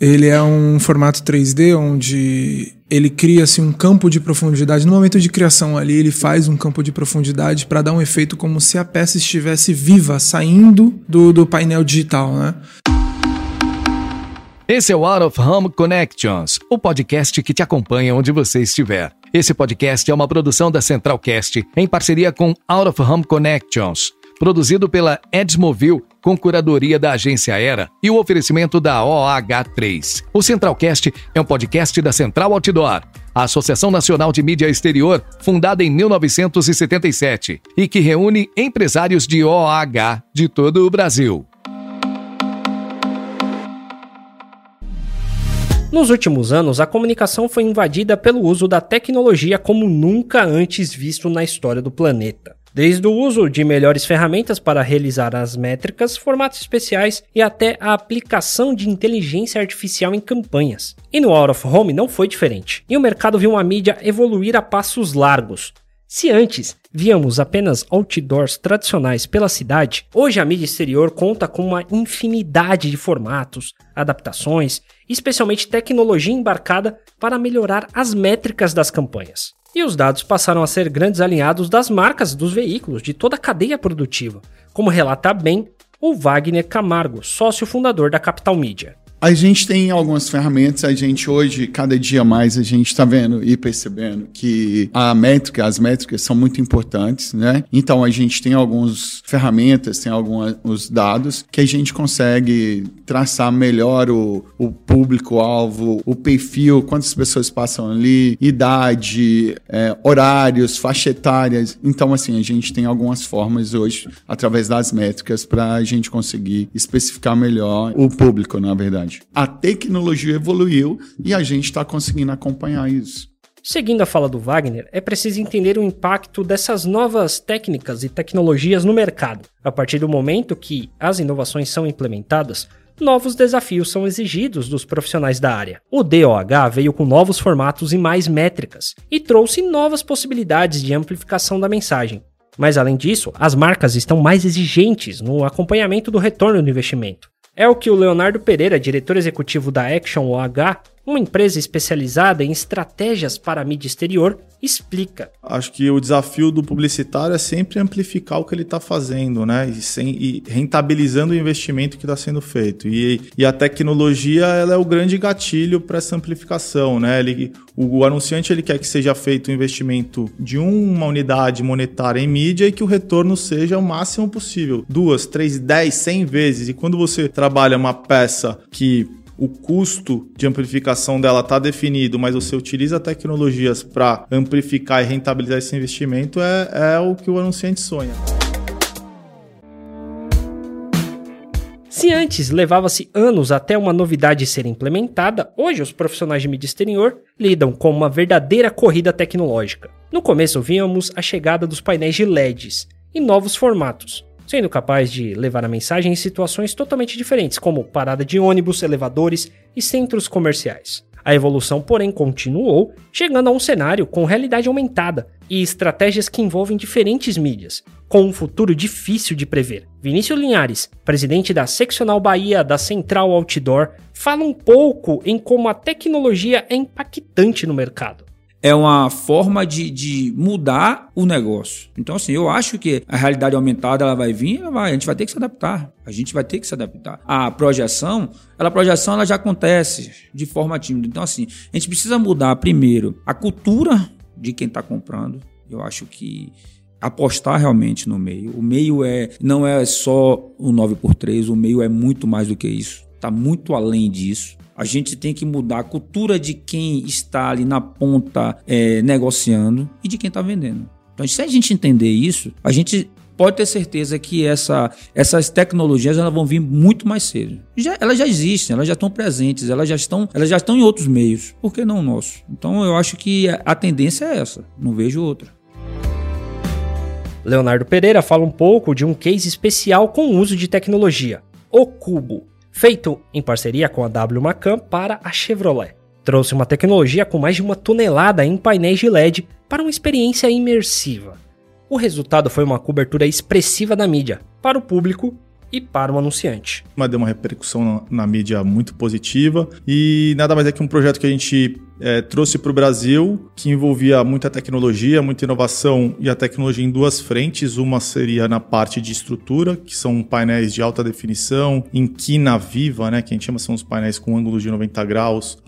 Ele é um formato 3D onde ele cria assim, um campo de profundidade. No momento de criação ali, ele faz um campo de profundidade para dar um efeito como se a peça estivesse viva, saindo do, do painel digital, né? Esse é o Out of Home Connections, o podcast que te acompanha onde você estiver. Esse podcast é uma produção da Centralcast em parceria com Out of Home Connections produzido pela Edsmovil, com curadoria da agência Era e o oferecimento da OH3. O Centralcast é um podcast da Central Outdoor, a Associação Nacional de Mídia Exterior, fundada em 1977 e que reúne empresários de OH de todo o Brasil. Nos últimos anos, a comunicação foi invadida pelo uso da tecnologia como nunca antes visto na história do planeta. Desde o uso de melhores ferramentas para realizar as métricas, formatos especiais e até a aplicação de inteligência artificial em campanhas. E no Out of Home não foi diferente. E o mercado viu uma mídia evoluir a passos largos. Se antes víamos apenas outdoors tradicionais pela cidade, hoje a mídia exterior conta com uma infinidade de formatos, adaptações, especialmente tecnologia embarcada para melhorar as métricas das campanhas e os dados passaram a ser grandes alinhados das marcas dos veículos de toda a cadeia produtiva, como relata bem o Wagner Camargo, sócio fundador da Capital Media. A gente tem algumas ferramentas, a gente hoje, cada dia mais, a gente está vendo e percebendo que a métrica, as métricas são muito importantes, né? Então a gente tem algumas ferramentas, tem alguns dados que a gente consegue traçar melhor o, o público-alvo, o perfil, quantas pessoas passam ali, idade, é, horários, faixa etárias. Então, assim, a gente tem algumas formas hoje, através das métricas, para a gente conseguir especificar melhor o público, na verdade A tecnologia evoluiu e a gente está conseguindo acompanhar isso. Seguindo a fala do Wagner, é preciso entender o impacto dessas novas técnicas e tecnologias no mercado. A partir do momento que as inovações são implementadas, novos desafios são exigidos dos profissionais da área. O DOH veio com novos formatos e mais métricas, e trouxe novas possibilidades de amplificação da mensagem. Mas além disso, as marcas estão mais exigentes no acompanhamento do retorno do investimento. É o que o Leonardo Pereira, diretor executivo da Action OH, uma empresa especializada em estratégias para a mídia exterior, explica. Acho que o desafio do publicitário é sempre amplificar o que ele está fazendo, né? E, sem, e, rentabilizando o investimento que está sendo feito. E, e, a tecnologia ela é o grande gatilho para essa amplificação, né? Ele, o, o, anunciante ele quer que seja feito o um investimento de uma unidade monetária em mídia e que o retorno seja o máximo possível. Duas, três, dez, cem vezes. E quando você trabalha uma peça que o custo de amplificação dela está definido, mas você utiliza tecnologias para amplificar e rentabilizar esse investimento, é, é o que o anunciante sonha. Se antes levava-se anos até uma novidade ser implementada, hoje os profissionais de mídia exterior lidam com uma verdadeira corrida tecnológica. No começo víamos a chegada dos painéis de LEDs e novos formatos, sendo capaz de levar a mensagem em situações totalmente diferentes, como parada de ônibus, elevadores e centros comerciais. A evolução, porém, continuou, chegando a um cenário com realidade aumentada e estratégias que envolvem diferentes mídias, com um futuro difícil de prever. Vinícius Linhares, presidente da Seccional Bahia da Central Outdoor, fala um pouco em como a tecnologia é impactante no mercado é uma forma de, de mudar o negócio. Então, assim, eu acho que a realidade aumentada ela vai vir, ela vai, a gente vai ter que se adaptar. A gente vai ter que se adaptar. A projeção, ela, a projeção ela já acontece de forma tímida. Então, assim, a gente precisa mudar primeiro a cultura de quem está comprando. Eu acho que apostar realmente no meio. O meio é não é só o 9x3, o meio é muito mais do que isso. Está muito além disso. A gente tem que mudar a cultura de quem está ali na ponta é, negociando e de quem está vendendo. Então, se a gente entender isso, a gente pode ter certeza que essa, essas tecnologias elas vão vir muito mais cedo. Já, elas já existem, elas já estão presentes, elas já estão, elas já estão em outros meios. Por que não o nosso? Então eu acho que a tendência é essa, não vejo outra. Leonardo Pereira fala um pouco de um case especial com o uso de tecnologia, o Cubo feito em parceria com a W Macan para a Chevrolet. Trouxe uma tecnologia com mais de uma tonelada em painéis de LED para uma experiência imersiva. O resultado foi uma cobertura expressiva da mídia, para o público e para o anunciante. Mas deu uma repercussão na, na mídia muito positiva e nada mais é que um projeto que a gente é, trouxe para o Brasil, que envolvia muita tecnologia, muita inovação e a tecnologia em duas frentes. Uma seria na parte de estrutura, que são painéis de alta definição, em quina viva, né, que a gente chama são os painéis com ângulos de 90 graus,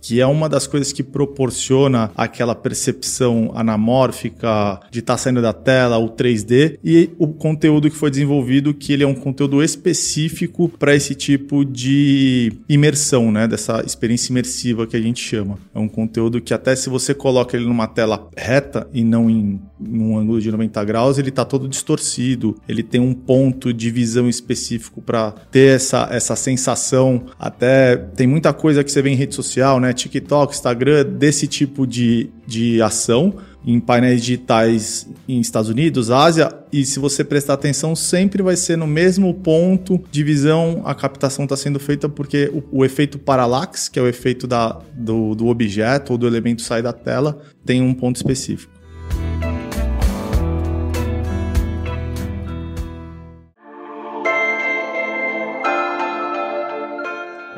que é uma das coisas que proporciona aquela percepção anamórfica de estar tá saindo da tela, o 3D, e o conteúdo que foi desenvolvido, que ele é um conteúdo específico para esse tipo de imersão, né, dessa experiência imersiva que a gente chama. É um conteúdo que até se você coloca ele numa tela reta e não em um ângulo de 90 graus, ele está todo distorcido. Ele tem um ponto de visão específico para ter essa, essa sensação. Até tem muita coisa que você vê em rede social, né? TikTok, Instagram, desse tipo de, de ação em painéis digitais em Estados Unidos, Ásia, e se você prestar atenção, sempre vai ser no mesmo ponto de visão a captação está sendo feita, porque o, o, efeito parallax, que é o efeito da, do, do objeto ou do elemento sair da tela, tem um ponto específico.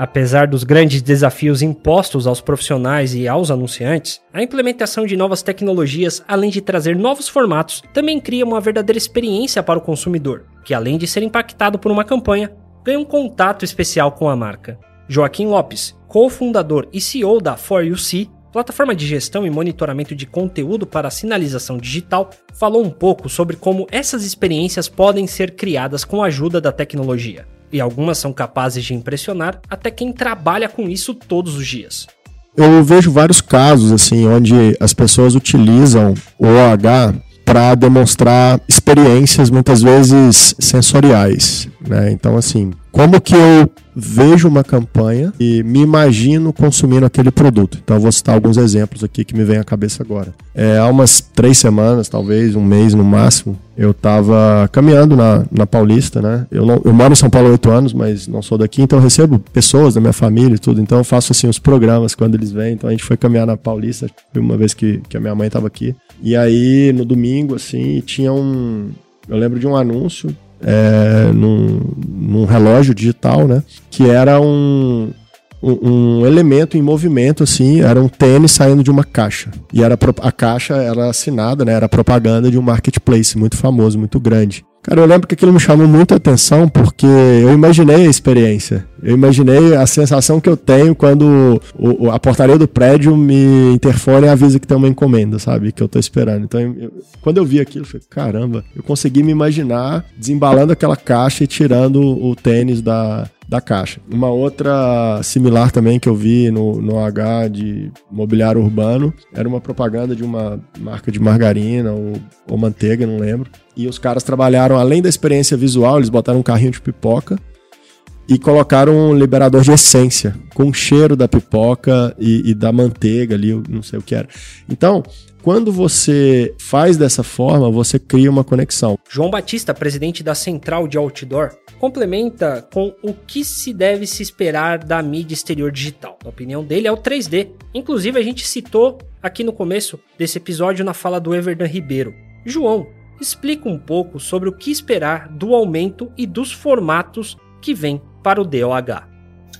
Apesar dos grandes desafios impostos aos profissionais e aos anunciantes, a implementação de novas tecnologias, além de trazer novos formatos, também cria uma verdadeira experiência para o consumidor, que além de ser impactado por uma campanha, ganha um contato especial com a marca. Joaquim Lopes, cofundador e CEO da For You See, plataforma de gestão e monitoramento de conteúdo para sinalização digital, falou um pouco sobre como essas experiências podem ser criadas com a ajuda da tecnologia e algumas são capazes de impressionar até quem trabalha com isso todos os dias. Eu vejo vários casos assim onde as pessoas utilizam o OH para demonstrar experiências muitas vezes sensoriais, né? Então assim, como que eu vejo uma campanha e me imagino consumindo aquele produto. Então eu vou citar alguns exemplos aqui que me vem à cabeça agora. É, há umas três semanas, talvez um mês no máximo, eu estava caminhando na, na Paulista, né? Eu, não, eu moro em São Paulo há oito anos, mas não sou daqui, então eu recebo pessoas da minha família e tudo. Então eu faço assim os programas quando eles vêm. Então a gente foi caminhar na Paulista, uma vez que, que a minha mãe estava aqui. E aí no domingo, assim, tinha um. Eu lembro de um anúncio é, num, num, relógio digital, né? Que era um, um, um, elemento em movimento, assim, era um tênis saindo de uma caixa. E era a caixa era assinada, né? Era propaganda de um marketplace muito famoso, muito grande. Cara, eu lembro que aquilo me chamou muita atenção porque eu imaginei a experiência. Eu imaginei a sensação que eu tenho quando o, a portaria do prédio me interfone e avisa que tem uma encomenda, sabe? Que eu tô esperando. Então, eu, quando eu vi aquilo, eu falei, caramba, eu consegui me imaginar desembalando aquela caixa e tirando o tênis da, da caixa. Uma outra similar também que eu vi no, no H de mobiliário urbano era uma propaganda de uma marca de margarina ou, ou manteiga, não lembro. E os caras trabalharam, além da experiência visual, eles botaram um carrinho de pipoca e colocaram um liberador de essência com o cheiro da pipoca e, e, da manteiga ali, não sei o que era. Então, quando você faz dessa forma, você cria uma conexão. João Batista, presidente da Central de Outdoor, complementa com o que se deve se esperar da mídia exterior digital. A opinião dele é o 3D. Inclusive, a gente citou aqui no começo desse episódio na fala do Everdan Ribeiro. João, explica um pouco sobre o que esperar do aumento e dos formatos que vem para o DOH.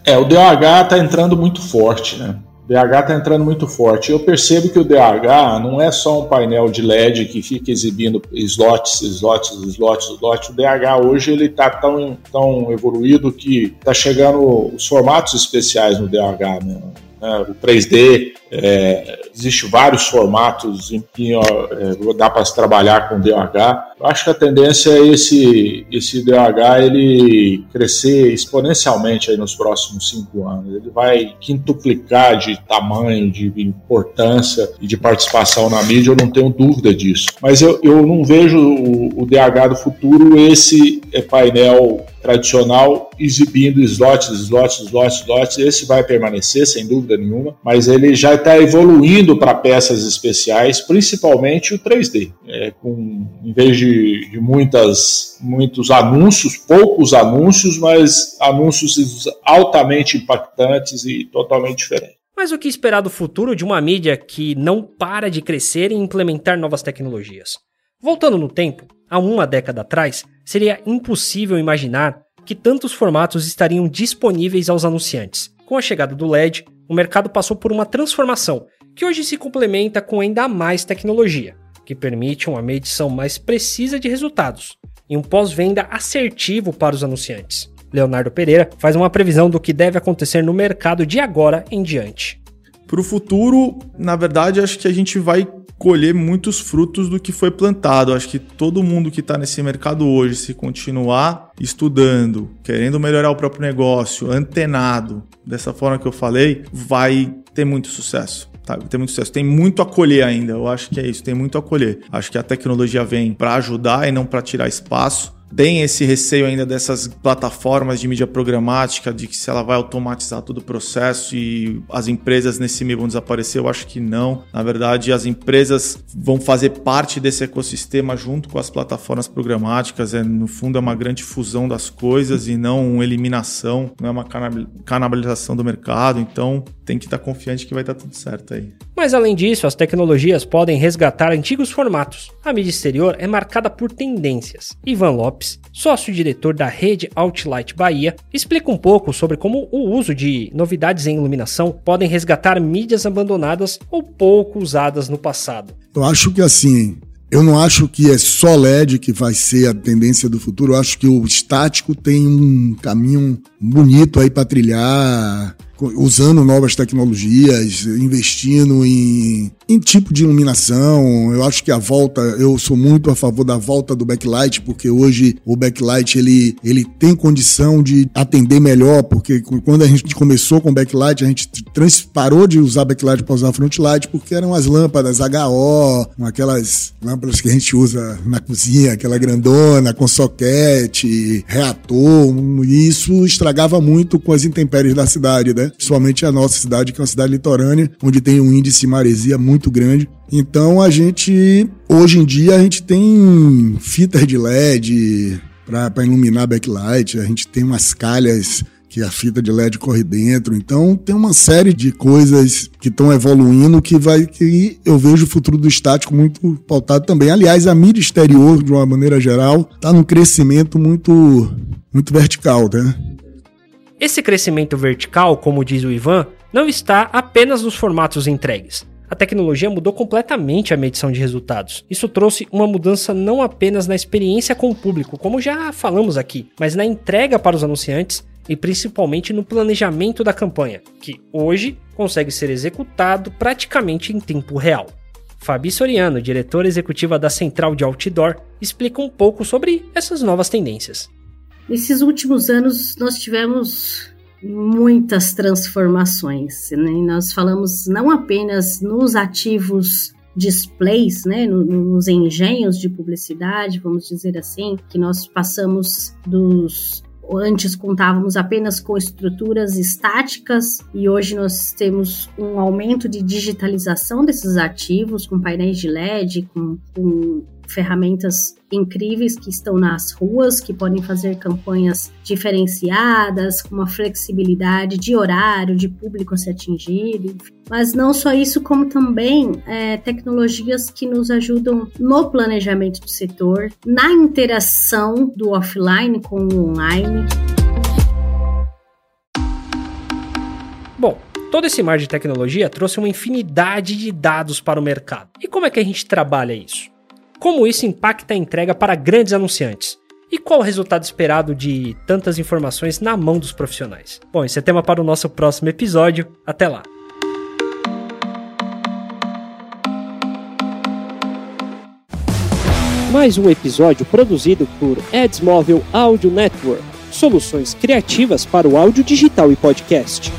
É, o DOH está entrando muito forte, né? DH está entrando muito forte. Eu percebo que o DH não é só um painel de LED que fica exibindo slots, slots, slots, slots. O DH hoje ele está tão, tão evoluído que está chegando os formatos especiais no DH. Né? o 3D, é, existe vários formatos em que ó, é, dá para se trabalhar com DH. Eu acho que a tendência é esse, esse DH ele crescer exponencialmente aí nos próximos cinco anos. Ele vai quintuplicar de tamanho, de importância e de participação na mídia, eu não tenho dúvida disso. Mas eu, eu não vejo o, o DH do futuro esse é, painel tradicional exibindo slots, slots, slots, slots. Esse vai permanecer, sem dúvida nenhuma, mas ele já está evoluindo para peças especiais, principalmente o 3D. É, com, em vez de, de muitas, muitos anúncios, poucos anúncios, mas anúncios altamente impactantes e totalmente diferentes. Mas o que esperar do futuro de uma mídia que não para de crescer e implementar novas tecnologias? Voltando no tempo, há uma década atrás, seria impossível imaginar que tantos formatos estariam disponíveis aos anunciantes. Com a chegada do LED, o mercado passou por uma transformação que hoje se complementa com ainda mais tecnologia, que permite uma medição mais precisa de resultados e um pós-venda assertivo para os anunciantes. Leonardo Pereira faz uma previsão do que deve acontecer no mercado de agora em diante. Para o futuro, na verdade, acho que a gente vai colher muitos frutos do que foi plantado. Acho que todo mundo que está nesse mercado hoje, se continuar estudando, querendo melhorar o próprio negócio, antenado, dessa forma que eu falei, vai ter muito sucesso. Tá, tem muito sucesso. Tem muito a colher ainda. Eu acho que é isso, tem muito a colher. Acho que a tecnologia vem para ajudar e não para tirar espaço tem esse receio ainda dessas plataformas de mídia programática, de que se ela vai automatizar todo o processo e as empresas nesse meio vão desaparecer, eu acho que não. Na verdade, as empresas vão fazer parte desse ecossistema junto com as plataformas programáticas. É, no fundo, é uma grande fusão das coisas e não uma eliminação, não é uma canibalização do mercado. Então, tem que estar confiante que vai estar tudo certo aí. Mas além disso, as tecnologias podem resgatar antigos formatos. A mídia exterior é marcada por tendências. Ivan Lopes, sócio-diretor da rede Outlight Bahia, explica um pouco sobre como o uso de novidades em iluminação podem resgatar mídias abandonadas ou pouco usadas no passado. Eu acho que assim, eu não acho que é só LED que vai ser a tendência do futuro. Eu acho que o estático tem um caminho bonito aí para trilhar usando novas tecnologias, investindo em, em tipo de iluminação. Eu acho que a volta, eu sou muito a favor da volta do backlight, porque hoje o backlight ele, ele tem condição de atender melhor, porque quando a gente começou com backlight, a gente trans, parou de usar backlight para usar frontlight, porque eram as lâmpadas HO, aquelas lâmpadas que a gente usa na cozinha, aquela grandona, com soquete, reator, e isso estragava muito com as intempéries da cidade, né? principalmente a nossa cidade, que é uma cidade litorânea, onde tem um índice de maresia muito grande. Então a gente, hoje em dia, a gente tem fitas de LED para iluminar backlight, a gente tem umas calhas que a fita de LED corre dentro. Então tem uma série de coisas que estão evoluindo que vai que eu vejo o futuro do estático muito pautado também. Aliás, a mídia exterior de uma maneira geral está num crescimento muito muito vertical, né? Esse crescimento vertical, como diz o Ivan, não está apenas nos formatos entregues. A tecnologia mudou completamente a medição de resultados. Isso trouxe uma mudança não apenas na experiência com o público, como já falamos aqui, mas na entrega para os anunciantes e principalmente no planejamento da campanha, que hoje consegue ser executado praticamente em tempo real. Fabi Soriano, diretora executiva da Central de Outdoor, explica um pouco sobre essas novas tendências. Nesses últimos anos, nós tivemos muitas transformações. Né? Nós falamos não apenas nos ativos displays, né, nos engenhos de publicidade, vamos dizer assim, que nós passamos dos antes contávamos apenas com estruturas estáticas e hoje nós temos um aumento de digitalização desses ativos com painéis de LED, com, com ferramentas incríveis que estão nas ruas, que podem fazer campanhas diferenciadas, com uma flexibilidade de horário, de público a ser atingido. Mas não só isso, como também é, tecnologias que nos ajudam no planejamento do setor, na interação do offline com o online. Bom, Todo esse mar de tecnologia trouxe uma infinidade de dados para o mercado. E como é que a gente trabalha isso? Como isso impacta a entrega para grandes anunciantes? E qual o resultado esperado de tantas informações na mão dos profissionais? Bom, esse é tema para o nosso próximo episódio. Até lá! Mais um episódio produzido por Adsmobile Audio Network soluções criativas para o áudio digital e podcast.